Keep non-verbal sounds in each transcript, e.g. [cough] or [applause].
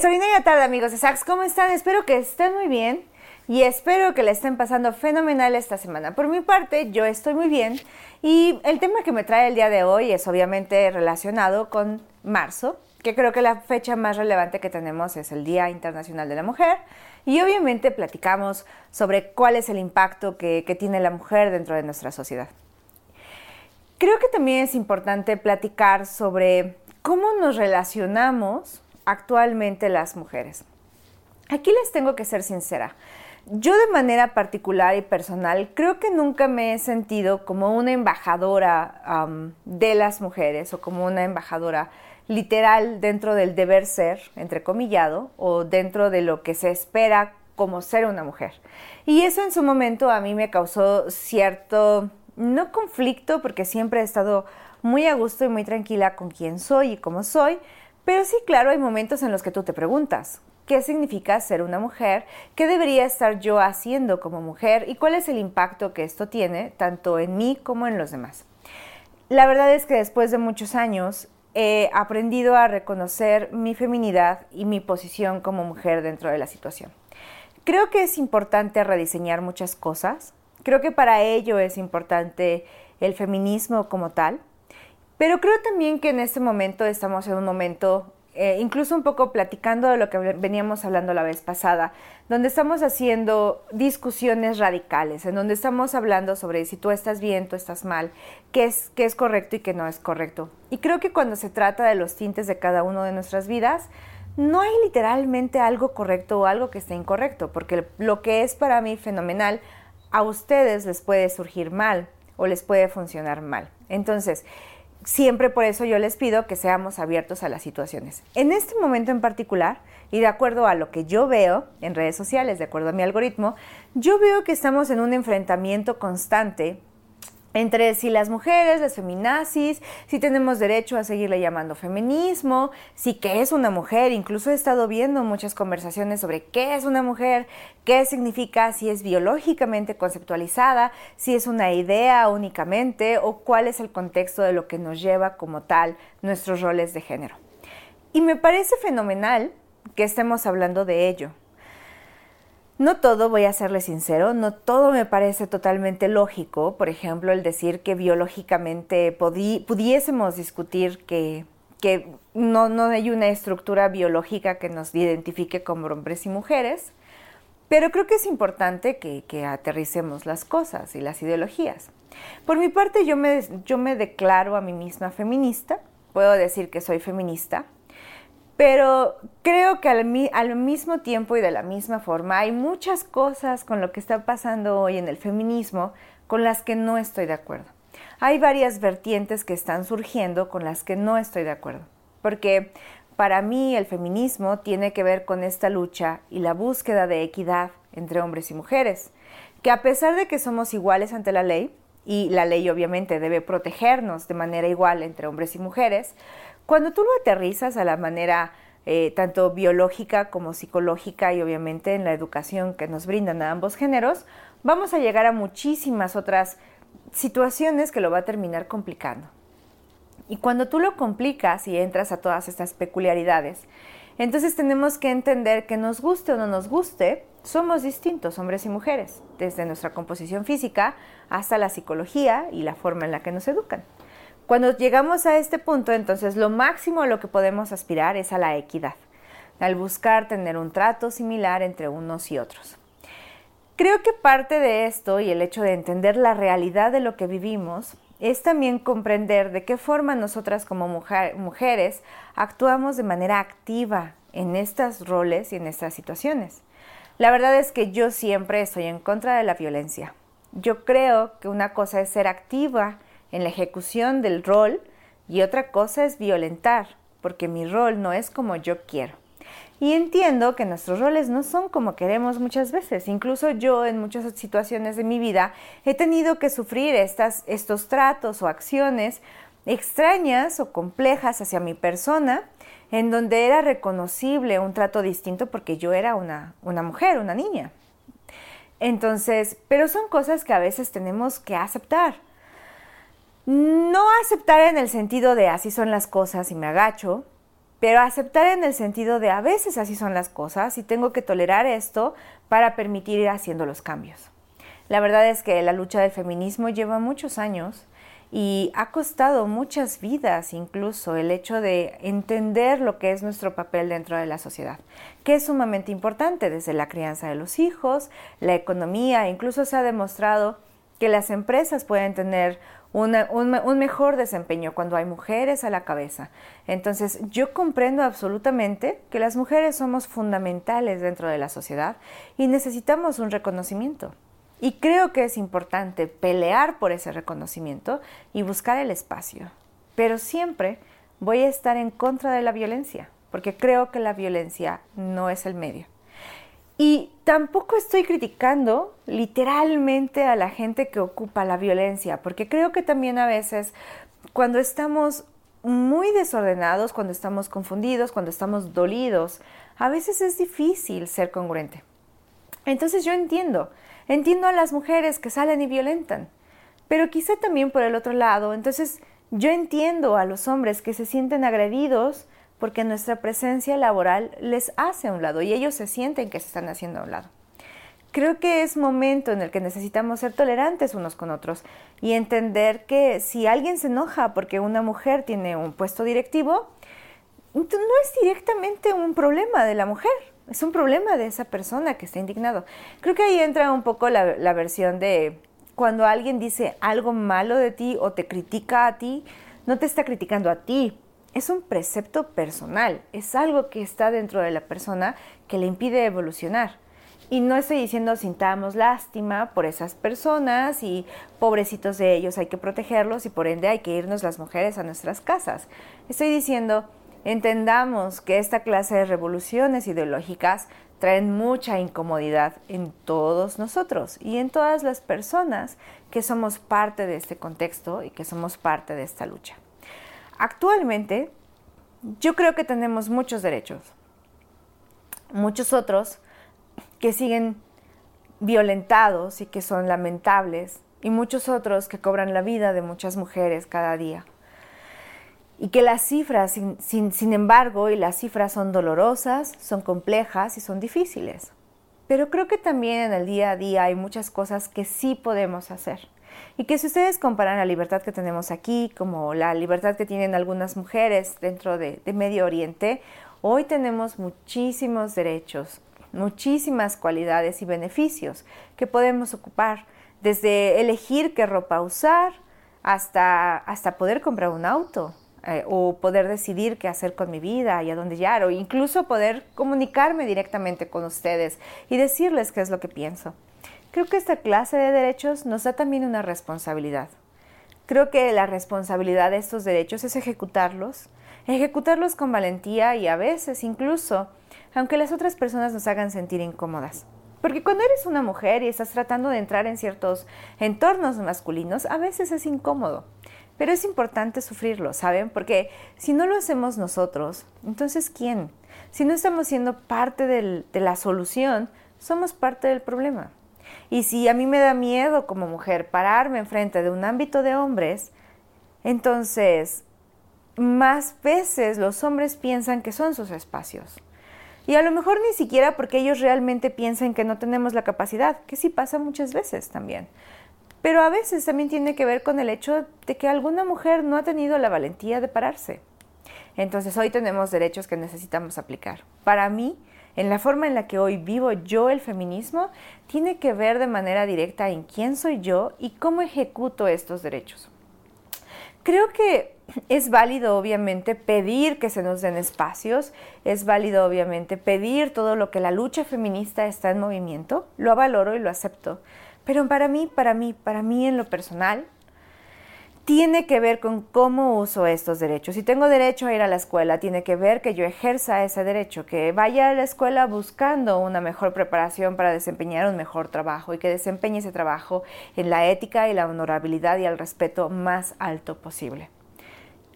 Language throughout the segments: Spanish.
Extraordinaria tarde amigos de Sax, ¿cómo están? Espero que estén muy bien y espero que le estén pasando fenomenal esta semana. Por mi parte, yo estoy muy bien y el tema que me trae el día de hoy es obviamente relacionado con marzo, que creo que la fecha más relevante que tenemos es el Día Internacional de la Mujer y obviamente platicamos sobre cuál es el impacto que, que tiene la mujer dentro de nuestra sociedad. Creo que también es importante platicar sobre cómo nos relacionamos actualmente las mujeres. Aquí les tengo que ser sincera. Yo de manera particular y personal creo que nunca me he sentido como una embajadora de las mujeres o como una embajadora literal dentro del deber ser, entrecomillado, o dentro de lo que se espera como ser una mujer. Y eso en su momento a mí me causó cierto, no conflicto, porque siempre he estado muy a gusto y muy tranquila con quién soy y cómo soy, pero sí, claro, hay momentos en los que tú te preguntas, ¿qué significa ser una mujer? ¿Qué debería estar yo haciendo como mujer? ¿Y cuál es el impacto que esto tiene tanto en mí como en los demás? La verdad es que después de muchos años he aprendido a reconocer mi feminidad y mi posición como mujer dentro de la situación. Creo que es importante rediseñar muchas cosas. Creo que para ello es importante el feminismo como tal. Pero creo también que en este momento estamos en un momento, eh, incluso un poco platicando de lo que veníamos hablando la vez pasada, donde estamos haciendo discusiones radicales, en donde estamos hablando sobre si tú estás bien, tú estás mal, qué es, qué es correcto y qué no es correcto. Y creo que cuando se trata de los tintes de cada uno de nuestras vidas, no hay literalmente algo correcto o algo que esté incorrecto, porque lo que es para mí fenomenal, a ustedes les puede surgir mal o les puede funcionar mal. Entonces, siempre por eso yo les pido que seamos abiertos a las situaciones. En este momento en particular, y de acuerdo a lo que yo veo en redes sociales, de acuerdo a mi algoritmo, yo veo que estamos en un enfrentamiento constante entre si las mujeres, las feminazis, si tenemos derecho a seguirle llamando feminismo, si qué es una mujer, incluso he estado viendo muchas conversaciones sobre qué es una mujer, qué significa, si es biológicamente conceptualizada, si es una idea únicamente o cuál es el contexto de lo que nos lleva como tal nuestros roles de género. Y me parece fenomenal que estemos hablando de ello, no todo, voy a serle sincero, no todo me parece totalmente lógico. Por ejemplo, el decir que biológicamente pudiésemos discutir que, no, no hay una estructura biológica que nos identifique como hombres y mujeres. Pero creo que es importante que, que, aterricemos las cosas y las ideologías. Por mi parte, yo me, yo me declaro a mí misma feminista. Puedo decir que soy feminista. Pero creo que al, mismo tiempo y de la misma forma hay muchas cosas con lo que está pasando hoy en el feminismo con las que no estoy de acuerdo. Hay varias vertientes que están surgiendo con las que no estoy de acuerdo. Porque para mí el feminismo tiene que ver con esta lucha y la búsqueda de equidad entre hombres y mujeres, que a pesar de que somos iguales ante la ley, y la ley obviamente debe protegernos de manera igual entre hombres y mujeres, cuando tú lo aterrizas a la manera eh, tanto biológica como psicológica y obviamente en la educación que nos brindan a ambos géneros, vamos a llegar a muchísimas otras situaciones que lo va a terminar complicando. Y cuando tú lo complicas y entras a todas estas peculiaridades, entonces tenemos que entender que nos guste o no nos guste, somos distintos, hombres y mujeres, desde nuestra composición física hasta la psicología y la forma en la que nos educan. Cuando llegamos a este punto, entonces lo máximo a lo que podemos aspirar es a la equidad, al buscar tener un trato similar entre unos y otros. Creo que parte de esto y el hecho de entender la realidad de lo que vivimos es también comprender de qué forma nosotras como mujeres actuamos de manera activa en estos roles y en estas situaciones. La verdad es que yo siempre estoy en contra de la violencia. Yo creo que una cosa es ser activa en la ejecución del rol y otra cosa es violentar, porque mi rol no es como yo quiero. Y entiendo que nuestros roles no son como queremos muchas veces. Incluso yo en muchas situaciones de mi vida he tenido que sufrir estos tratos o acciones extrañas o complejas hacia mi persona, en donde era reconocible un trato distinto porque yo era una mujer, una niña. Entonces, pero son cosas que a veces tenemos que aceptar. No aceptar en el sentido de así son las cosas y me agacho, pero aceptar en el sentido de a veces así son las cosas y tengo que tolerar esto para permitir ir haciendo los cambios. La verdad es que la lucha del feminismo lleva muchos años y ha costado muchas vidas incluso el hecho de entender lo que es nuestro papel dentro de la sociedad, que es sumamente importante desde la crianza de los hijos, la economía, incluso se ha demostrado que las empresas pueden tener un, mejor desempeño cuando hay mujeres a la cabeza. Entonces, yo comprendo absolutamente que las mujeres somos fundamentales dentro de la sociedad y necesitamos un reconocimiento. Y creo que es importante pelear por ese reconocimiento y buscar el espacio. Pero siempre voy a estar en contra de la violencia, porque creo que la violencia no es el medio. Y tampoco estoy criticando literalmente a la gente que ocupa la violencia, porque creo que también a veces cuando estamos muy desordenados, cuando estamos confundidos, cuando estamos dolidos, a veces es difícil ser congruente. Entonces yo entiendo Entiendo a las mujeres que salen y violentan, pero quizá también por el otro lado, entonces yo entiendo a los hombres que se sienten agredidos porque nuestra presencia laboral les hace a un lado y ellos se sienten que se están haciendo a un lado. Creo que es momento en el que necesitamos ser tolerantes unos con otros y entender que si alguien se enoja porque una mujer tiene un puesto directivo, no es directamente un problema de la mujer, es un problema de esa persona que está indignado. Creo que ahí entra un poco la, la versión de cuando alguien dice algo malo de ti o te critica a ti, no te está criticando a ti, es un precepto personal, es algo que está dentro de la persona que le impide evolucionar. Y no estoy diciendo sintamos lástima por esas personas y pobrecitos de ellos hay que protegerlos y por ende hay que irnos las mujeres a nuestras casas. Estoy diciendo Entendamos que esta clase de revoluciones ideológicas traen mucha incomodidad en todos nosotros y en todas las personas que somos parte de este contexto y que somos parte de esta lucha. Actualmente, yo creo que tenemos muchos derechos, muchos otros que siguen violentados y que son lamentables, y muchos otros que cobran la vida de muchas mujeres cada día y que las cifras, sin, embargo, y las cifras son dolorosas, son complejas y son difíciles. Pero creo que también en el día a día hay muchas cosas que sí podemos hacer. Y que si ustedes comparan la libertad que tenemos aquí, como la libertad que tienen algunas mujeres dentro de, Medio Oriente, hoy tenemos muchísimos derechos, muchísimas cualidades y beneficios que podemos ocupar, desde elegir qué ropa usar hasta, hasta poder comprar un auto, eh, o poder decidir qué hacer con mi vida y a dónde llegar, o incluso poder comunicarme directamente con ustedes y decirles qué es lo que pienso. Creo que esta clase de derechos nos da también una responsabilidad. Creo que la responsabilidad de estos derechos es ejecutarlos, ejecutarlos con valentía y a veces incluso, aunque las otras personas nos hagan sentir incómodas. Porque cuando eres una mujer y estás tratando de entrar en ciertos entornos masculinos, a veces es incómodo. Pero es importante sufrirlo, ¿saben? Porque si no lo hacemos nosotros, entonces ¿quién? Si no estamos siendo parte de la solución, somos parte del problema. Y si a mí me da miedo como mujer pararme enfrente de un ámbito de hombres, entonces más veces los hombres piensan que son sus espacios. Y a lo mejor ni siquiera porque ellos realmente piensan que no tenemos la capacidad, que sí pasa muchas veces también. Pero a veces también tiene que ver con el hecho de que alguna mujer no ha tenido la valentía de pararse. Entonces hoy tenemos derechos que necesitamos aplicar. Para mí, en la forma en la que hoy vivo yo el feminismo, tiene que ver de manera directa en quién soy yo y cómo ejecuto estos derechos. Creo que es válido obviamente pedir que se nos den espacios, es válido obviamente pedir todo lo que la lucha feminista está en movimiento, lo valoro y lo acepto, pero para mí, para mí, para mí en lo personal, tiene que ver con cómo uso estos derechos. Si tengo derecho a ir a la escuela, tiene que ver que yo ejerza ese derecho, que vaya a la escuela buscando una mejor preparación para desempeñar un mejor trabajo y que desempeñe ese trabajo en la ética y la honorabilidad y el respeto más alto posible.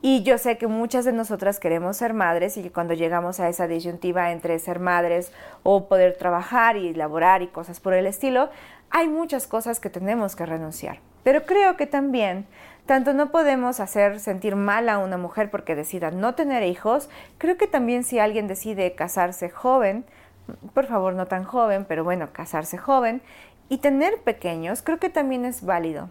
Y yo sé que muchas de nosotras queremos ser madres y que cuando llegamos a esa disyuntiva entre ser madres o poder trabajar y laborar y cosas por el estilo, hay muchas cosas que tenemos que renunciar. Pero creo que también tanto no podemos hacer sentir mal a una mujer porque decida no tener hijos, creo que también si alguien decide casarse joven, por favor no tan joven, pero bueno, casarse joven y tener pequeños, creo que también es válido.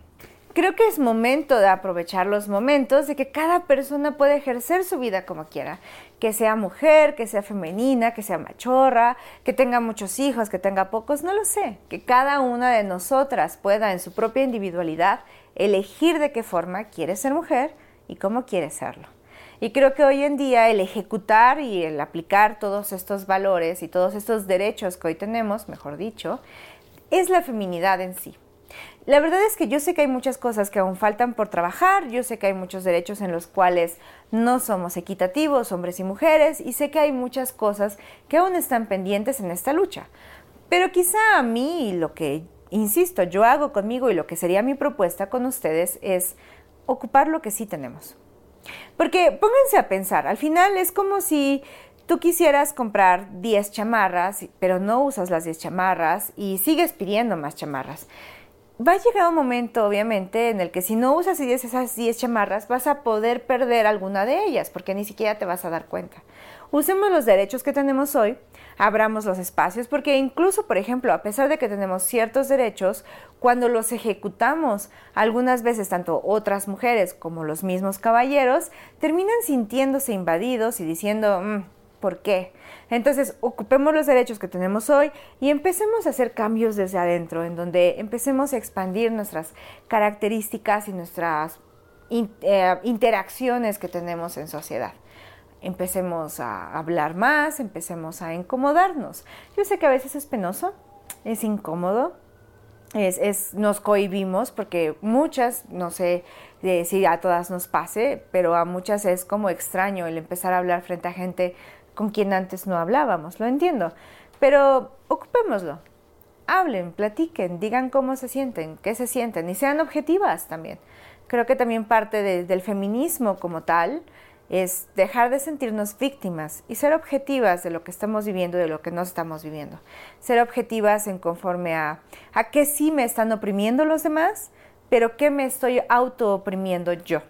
Creo que es momento de aprovechar los momentos de que cada persona puede ejercer su vida como quiera, que sea mujer, que sea femenina, que sea machorra, que tenga muchos hijos, que tenga pocos, no lo sé, que cada una de nosotras pueda en su propia individualidad elegir de qué forma quiere ser mujer y cómo quiere serlo. Y creo que hoy en día el ejecutar y el aplicar todos estos valores y todos estos derechos que hoy tenemos, mejor dicho, es la feminidad en sí. La verdad es que yo sé que hay muchas cosas que aún faltan por trabajar, yo sé que hay muchos derechos en los cuales no somos equitativos, hombres y mujeres, y sé que hay muchas cosas que aún están pendientes en esta lucha. Pero quizá a mí lo que insisto, yo hago conmigo y lo que sería mi propuesta con ustedes es ocupar lo que sí tenemos. Porque pónganse a pensar, al final es como si tú quisieras comprar 10 chamarras, pero no usas las 10 chamarras y sigues pidiendo más chamarras. Va a llegar un momento, obviamente, en el que si no usas esas 10 chamarras, vas a poder perder alguna de ellas, porque ni siquiera te vas a dar cuenta. Usemos los derechos que tenemos hoy abramos los espacios, porque incluso, por ejemplo, a pesar de que tenemos ciertos derechos, cuando los ejecutamos, algunas veces tanto otras mujeres como los mismos caballeros terminan sintiéndose invadidos y diciendo, mm, ¿por qué? Entonces, ocupemos los derechos que tenemos hoy y empecemos a hacer cambios desde adentro, en donde empecemos a expandir nuestras características y nuestras eh, interacciones que tenemos en sociedad empecemos a hablar más, empecemos a incomodarnos. Yo sé que a veces es penoso, es incómodo, es, nos cohibimos porque muchas, no sé si a todas nos pase, pero a muchas es como extraño el empezar a hablar frente a gente con quien antes no hablábamos, lo entiendo, pero ocupémoslo. Hablen, platiquen, digan cómo se sienten, qué se sienten y sean objetivas también. Creo que también parte del feminismo como tal es dejar de sentirnos víctimas y ser objetivas de lo que estamos viviendo y de lo que no estamos viviendo. Ser objetivas en conforme a, a qué sí me están oprimiendo los demás, pero qué me estoy auto oprimiendo yo.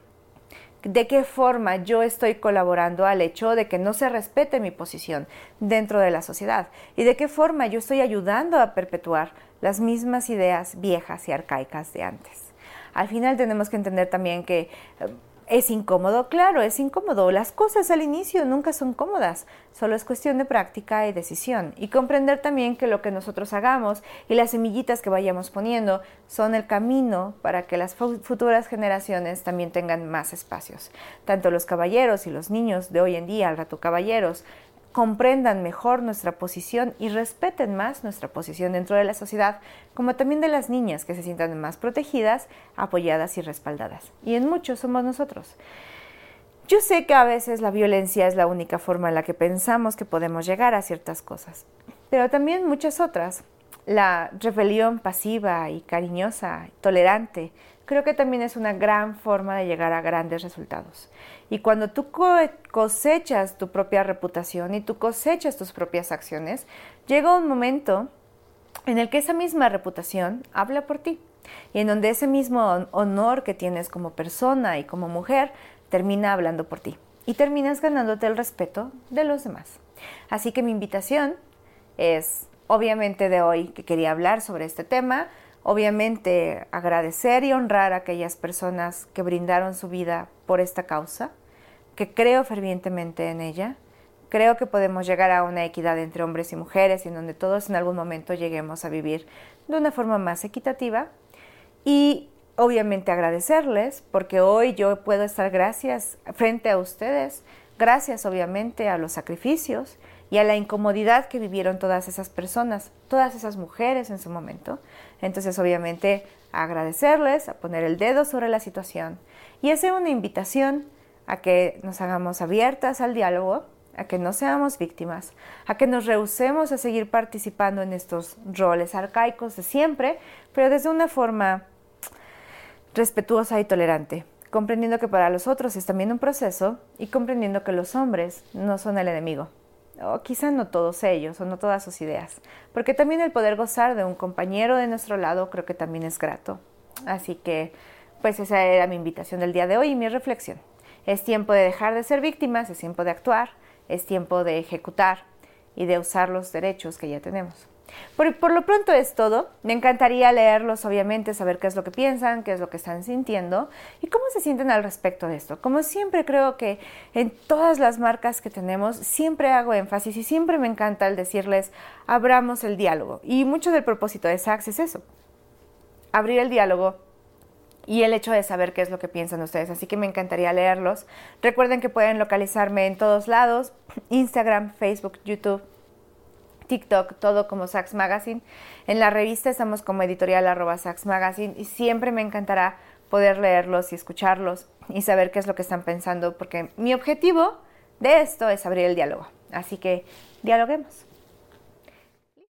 De qué forma yo estoy colaborando al hecho de que no se respete mi posición dentro de la sociedad y de qué forma yo estoy ayudando a perpetuar las mismas ideas viejas y arcaicas de antes. Al final tenemos que entender también que eh, ¿Es incómodo? Claro, es incómodo. Las cosas al inicio nunca son cómodas, solo es cuestión de práctica y decisión. Y comprender también que lo que nosotros hagamos y las semillitas que vayamos poniendo son el camino para que las futuras generaciones también tengan más espacios. Tanto los caballeros y los niños de hoy en día, al rato caballeros, comprendan mejor nuestra posición y respeten más nuestra posición dentro de la sociedad, como también de las niñas que se sientan más protegidas, apoyadas y respaldadas. Y en muchos somos nosotros. Yo sé que a veces la violencia es la única forma en la que pensamos que podemos llegar a ciertas cosas, pero también muchas otras. La rebelión pasiva y cariñosa, tolerante, creo que también es una gran forma de llegar a grandes resultados. Y cuando tú cosechas tu propia reputación y tú cosechas tus propias acciones, llega un momento en el que esa misma reputación habla por ti y en donde ese mismo honor que tienes como persona y como mujer termina hablando por ti y terminas ganándote el respeto de los demás. Así que mi invitación es, obviamente de hoy que quería hablar sobre este tema, Obviamente agradecer y honrar a aquellas personas que brindaron su vida por esta causa, que creo fervientemente en ella. Creo que podemos llegar a una equidad entre hombres y mujeres en donde todos en algún momento lleguemos a vivir de una forma más equitativa. Y obviamente agradecerles porque hoy yo puedo estar gracias frente a ustedes, gracias obviamente a los sacrificios y a la incomodidad que vivieron todas esas personas, todas esas mujeres en su momento. Entonces, obviamente, agradecerles, a poner el dedo sobre la situación y hacer una invitación a que nos hagamos abiertas al diálogo, a que no seamos víctimas, a que nos rehusemos a seguir participando en estos roles arcaicos de siempre, pero desde una forma respetuosa y tolerante, comprendiendo que para los otros es también un proceso y comprendiendo que los hombres no son el enemigo, o quizá no todos ellos, o no todas sus ideas, porque también el poder gozar de un compañero de nuestro lado creo que también es grato. Así que, pues esa era mi invitación del día de hoy y mi reflexión. Es tiempo de dejar de ser víctimas, es tiempo de actuar, es tiempo de ejecutar y de usar los derechos que ya tenemos. Por, lo pronto es todo. Me encantaría leerlos, obviamente, saber qué es lo que piensan, qué es lo que están sintiendo y cómo se sienten al respecto de esto. Como siempre creo que en todas las marcas que tenemos, siempre hago énfasis y siempre me encanta el decirles, abramos el diálogo. Y mucho del propósito de Saks es eso, abrir el diálogo y el hecho de saber qué es lo que piensan ustedes. Así que me encantaría leerlos. Recuerden que pueden localizarme en todos lados, [clears throat] Instagram, Facebook, YouTube, TikTok, todo como Sax Magazine. En la revista estamos como editorial arroba Sax Magazine y siempre me encantará poder leerlos y escucharlos y saber qué es lo que están pensando, porque mi objetivo de esto es abrir el diálogo. Así que dialoguemos.